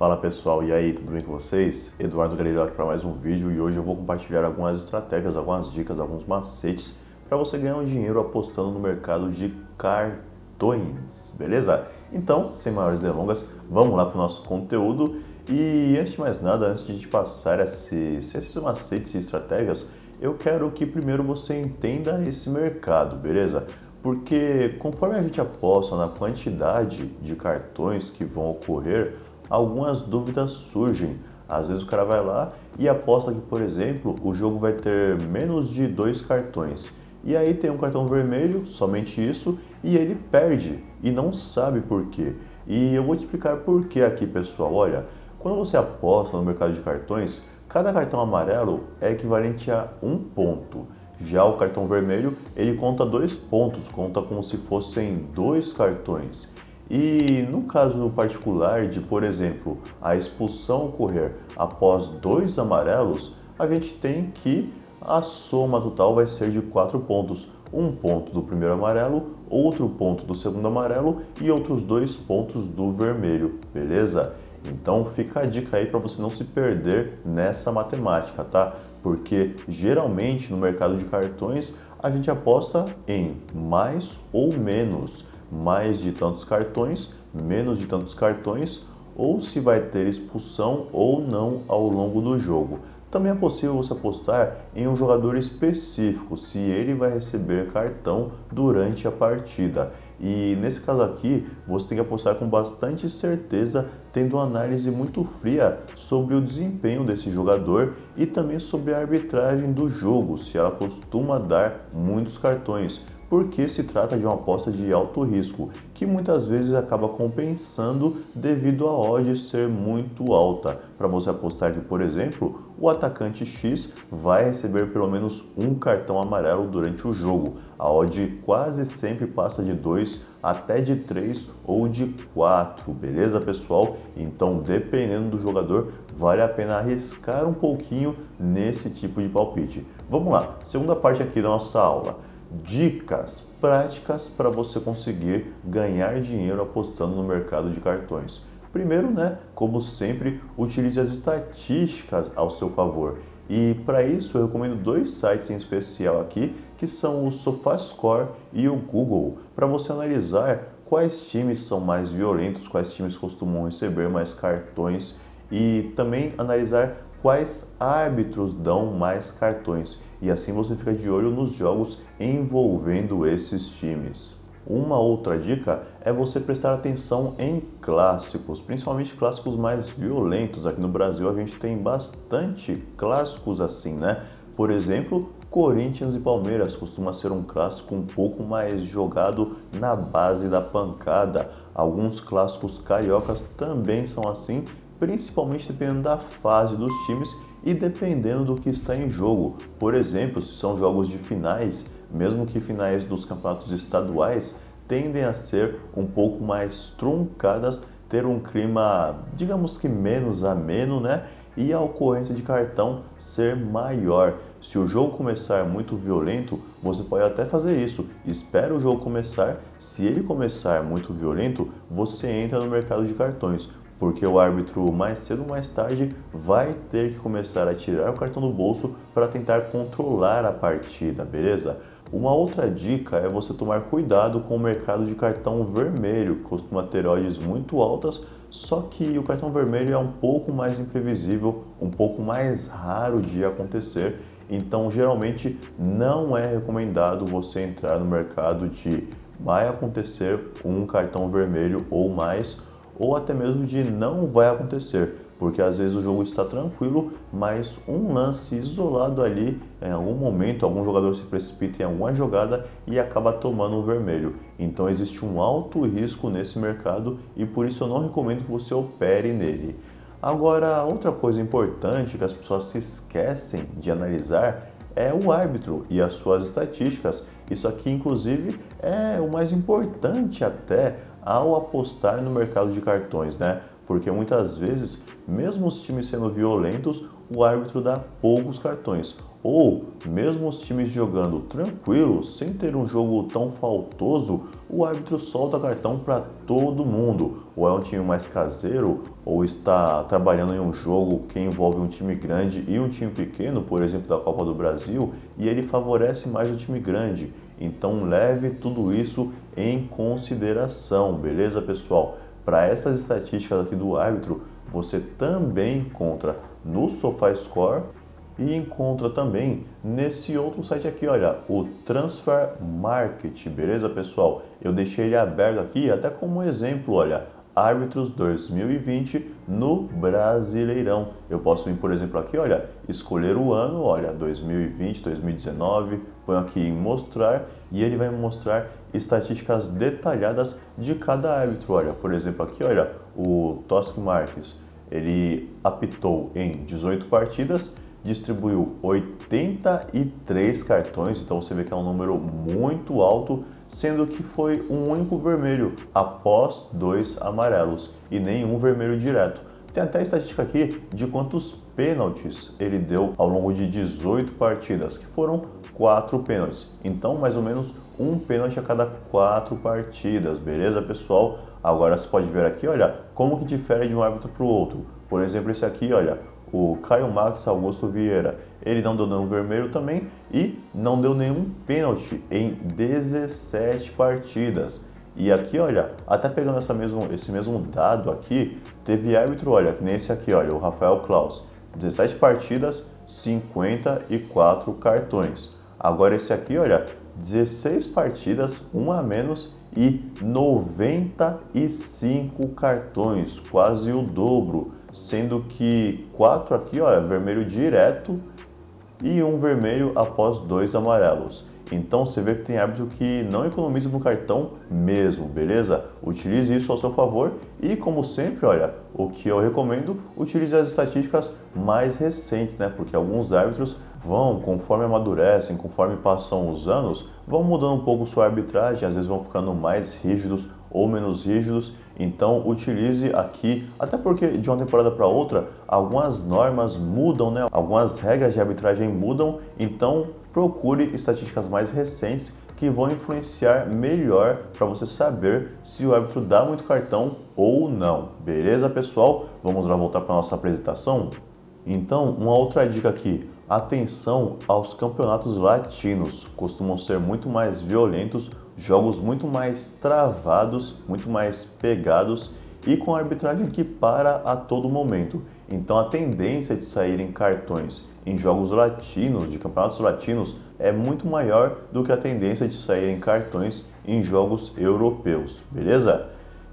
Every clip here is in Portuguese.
Fala pessoal, e aí, tudo bem com vocês? Eduardo Galileu aqui para mais um vídeo e hoje eu vou compartilhar algumas estratégias, algumas dicas, alguns macetes para você ganhar um dinheiro apostando no mercado de cartões, beleza? Então, sem maiores delongas, vamos lá para o nosso conteúdo e antes de mais nada, antes de passar esses, esses macetes e estratégias, eu quero que primeiro você entenda esse mercado, beleza? Porque conforme a gente aposta na quantidade de cartões que vão ocorrer, algumas dúvidas surgem. Às vezes o cara vai lá e aposta que, por exemplo, o jogo vai ter menos de dois cartões. E aí tem um cartão vermelho, somente isso, e ele perde e não sabe por quê. E eu vou te explicar por quê aqui, pessoal. Olha, quando você aposta no mercado de cartões, cada cartão amarelo é equivalente a um ponto. Já o cartão vermelho, ele conta dois pontos, conta como se fossem dois cartões. E no caso particular de, por exemplo, a expulsão ocorrer após dois amarelos, a gente tem que a soma total vai ser de quatro pontos. Um ponto do primeiro amarelo, outro ponto do segundo amarelo e outros dois pontos do vermelho, beleza? Então fica a dica aí para você não se perder nessa matemática, tá? Porque geralmente no mercado de cartões a gente aposta em mais ou menos mais de tantos cartões, menos de tantos cartões, ou se vai ter expulsão ou não ao longo do jogo. Também é possível você apostar em um jogador específico, se ele vai receber cartão durante a partida. E nesse caso aqui, você tem que apostar com bastante certeza, tendo uma análise muito fria sobre o desempenho desse jogador e também sobre a arbitragem do jogo, se ela costuma dar muitos cartões porque se trata de uma aposta de alto risco, que muitas vezes acaba compensando devido a odd ser muito alta. Para você apostar que, por exemplo, o atacante X vai receber pelo menos um cartão amarelo durante o jogo. A odd quase sempre passa de 2 até de 3 ou de 4, beleza pessoal? Então, dependendo do jogador, vale a pena arriscar um pouquinho nesse tipo de palpite. Vamos lá, segunda parte aqui da nossa aula dicas práticas para você conseguir ganhar dinheiro apostando no mercado de cartões. Primeiro, né, como sempre, utilize as estatísticas ao seu favor. E para isso eu recomendo dois sites em especial aqui, que são o SofaScore e o Google, para você analisar quais times são mais violentos, quais times costumam receber mais cartões e também analisar quais árbitros dão mais cartões e assim você fica de olho nos jogos envolvendo esses times. Uma outra dica é você prestar atenção em clássicos, principalmente clássicos mais violentos. Aqui no Brasil a gente tem bastante clássicos assim, né? Por exemplo, Corinthians e Palmeiras costuma ser um clássico um pouco mais jogado na base da pancada. Alguns clássicos cariocas também são assim principalmente dependendo da fase dos times e dependendo do que está em jogo. Por exemplo, se são jogos de finais, mesmo que finais dos campeonatos estaduais tendem a ser um pouco mais truncadas, ter um clima, digamos que menos ameno, né? E a ocorrência de cartão ser maior. Se o jogo começar muito violento, você pode até fazer isso. Espera o jogo começar. Se ele começar muito violento, você entra no mercado de cartões porque o árbitro mais cedo ou mais tarde vai ter que começar a tirar o cartão do bolso para tentar controlar a partida, beleza? Uma outra dica é você tomar cuidado com o mercado de cartão vermelho, que costuma ter odds muito altas, só que o cartão vermelho é um pouco mais imprevisível, um pouco mais raro de acontecer, então geralmente não é recomendado você entrar no mercado de vai acontecer um cartão vermelho ou mais ou até mesmo de não vai acontecer, porque às vezes o jogo está tranquilo, mas um lance isolado ali, em algum momento, algum jogador se precipita em alguma jogada e acaba tomando um vermelho. Então existe um alto risco nesse mercado e por isso eu não recomendo que você opere nele. Agora, outra coisa importante que as pessoas se esquecem de analisar é o árbitro e as suas estatísticas. Isso aqui, inclusive, é o mais importante até ao apostar no mercado de cartões, né? Porque muitas vezes, mesmo os times sendo violentos, o árbitro dá poucos cartões. Ou, mesmo os times jogando tranquilo, sem ter um jogo tão faltoso, o árbitro solta cartão para todo mundo. Ou é um time mais caseiro, ou está trabalhando em um jogo que envolve um time grande e um time pequeno, por exemplo, da Copa do Brasil, e ele favorece mais o time grande. Então leve tudo isso em consideração, beleza, pessoal? Para essas estatísticas aqui do árbitro, você também encontra no SofaScore e encontra também nesse outro site aqui, olha, o Transfer Market, beleza, pessoal? Eu deixei ele aberto aqui até como exemplo, olha, árbitros 2020 no Brasileirão. Eu posso vir, por exemplo, aqui, olha, escolher o ano, olha, 2020, 2019, põe aqui em mostrar e ele vai mostrar estatísticas detalhadas de cada árbitro. Olha, por exemplo, aqui, olha, o Tosc Marques, ele apitou em 18 partidas, distribuiu 83 cartões, então você vê que é um número muito alto, sendo que foi um único vermelho após dois amarelos e nenhum vermelho direto. Tem até a estatística aqui de quantos pênaltis ele deu ao longo de 18 partidas, que foram quatro pênaltis. Então, mais ou menos um pênalti a cada quatro partidas, beleza, pessoal? Agora você pode ver aqui, olha, como que difere de um árbitro para o outro. Por exemplo, esse aqui, olha, o Caio Max Augusto Vieira. Ele não deu nenhum vermelho também e não deu nenhum pênalti em 17 partidas. E aqui, olha, até pegando essa mesmo, esse mesmo dado aqui, teve árbitro, olha, que nem esse aqui, olha, o Rafael Klaus. 17 partidas, 54 cartões. Agora esse aqui, olha, 16 partidas, um a menos e 95 cartões, quase o dobro sendo que quatro aqui ó, é vermelho direto e um vermelho após dois amarelos. Então você vê que tem árbitro que não economiza no cartão mesmo, beleza? Utilize isso ao seu favor e como sempre, olha, o que eu recomendo, utilize as estatísticas mais recentes, né? Porque alguns árbitros vão, conforme amadurecem, conforme passam os anos, vão mudando um pouco sua arbitragem, às vezes vão ficando mais rígidos ou menos rígidos. Então utilize aqui, até porque de uma temporada para outra algumas normas mudam, né? Algumas regras de arbitragem mudam. Então procure estatísticas mais recentes que vão influenciar melhor para você saber se o árbitro dá muito cartão ou não. Beleza, pessoal? Vamos lá voltar para nossa apresentação. Então, uma outra dica aqui: atenção aos campeonatos latinos, costumam ser muito mais violentos jogos muito mais travados, muito mais pegados e com arbitragem que para a todo momento. Então a tendência de saírem cartões em jogos latinos, de campeonatos latinos, é muito maior do que a tendência de saírem cartões em jogos europeus, beleza?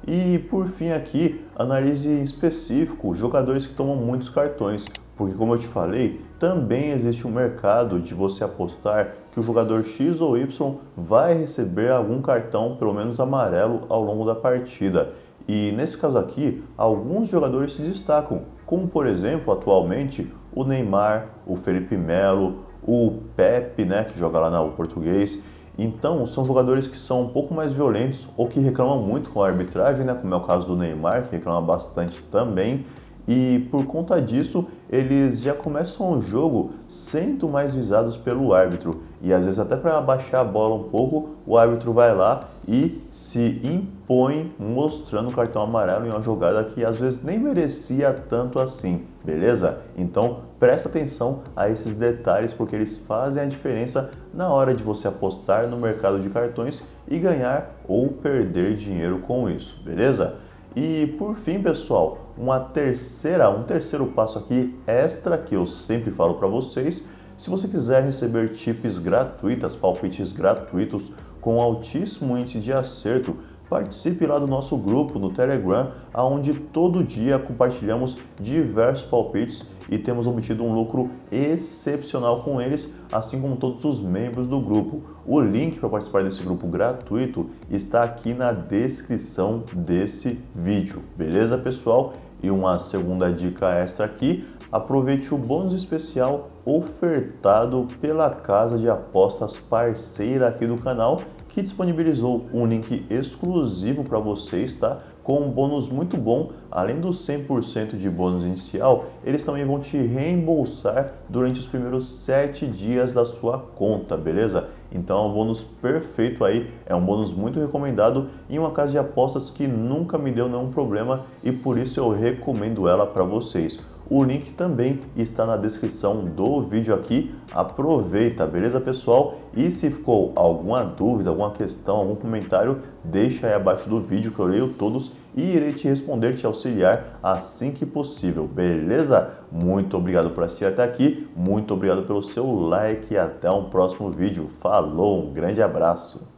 E por fim aqui, analise em específico jogadores que tomam muitos cartões, porque como eu te falei, também existe um mercado de você apostar que o jogador X ou Y vai receber algum cartão, pelo menos amarelo, ao longo da partida. E nesse caso aqui, alguns jogadores se destacam, como por exemplo, atualmente, o Neymar, o Felipe Melo, o Pepe, né, que joga lá no português. Então, são jogadores que são um pouco mais violentos ou que reclamam muito com a arbitragem, né, como é o caso do Neymar, que reclama bastante também e por conta disso eles já começam o jogo sendo mais visados pelo árbitro e às vezes até para abaixar a bola um pouco o árbitro vai lá e se impõe mostrando o cartão amarelo em uma jogada que às vezes nem merecia tanto assim, beleza? Então presta atenção a esses detalhes porque eles fazem a diferença na hora de você apostar no mercado de cartões e ganhar ou perder dinheiro com isso, beleza? E por fim, pessoal, uma terceira, um terceiro passo aqui extra que eu sempre falo para vocês. Se você quiser receber tips gratuitas, palpites gratuitos com altíssimo índice de acerto, Participe lá do nosso grupo no Telegram, onde todo dia compartilhamos diversos palpites e temos obtido um lucro excepcional com eles, assim como todos os membros do grupo. O link para participar desse grupo gratuito está aqui na descrição desse vídeo, beleza, pessoal? E uma segunda dica extra aqui, aproveite o bônus especial ofertado pela casa de apostas parceira aqui do canal que disponibilizou um link exclusivo para vocês, tá? Com um bônus muito bom, além do 100% de bônus inicial, eles também vão te reembolsar durante os primeiros 7 dias da sua conta, beleza? Então é um bônus perfeito aí, é um bônus muito recomendado em uma casa de apostas que nunca me deu nenhum problema e por isso eu recomendo ela para vocês. O link também está na descrição do vídeo aqui. Aproveita, beleza, pessoal? E se ficou alguma dúvida, alguma questão, algum comentário, deixa aí abaixo do vídeo que eu leio todos e irei te responder, te auxiliar assim que possível, beleza? Muito obrigado por assistir até aqui, muito obrigado pelo seu like e até um próximo vídeo. Falou, um grande abraço!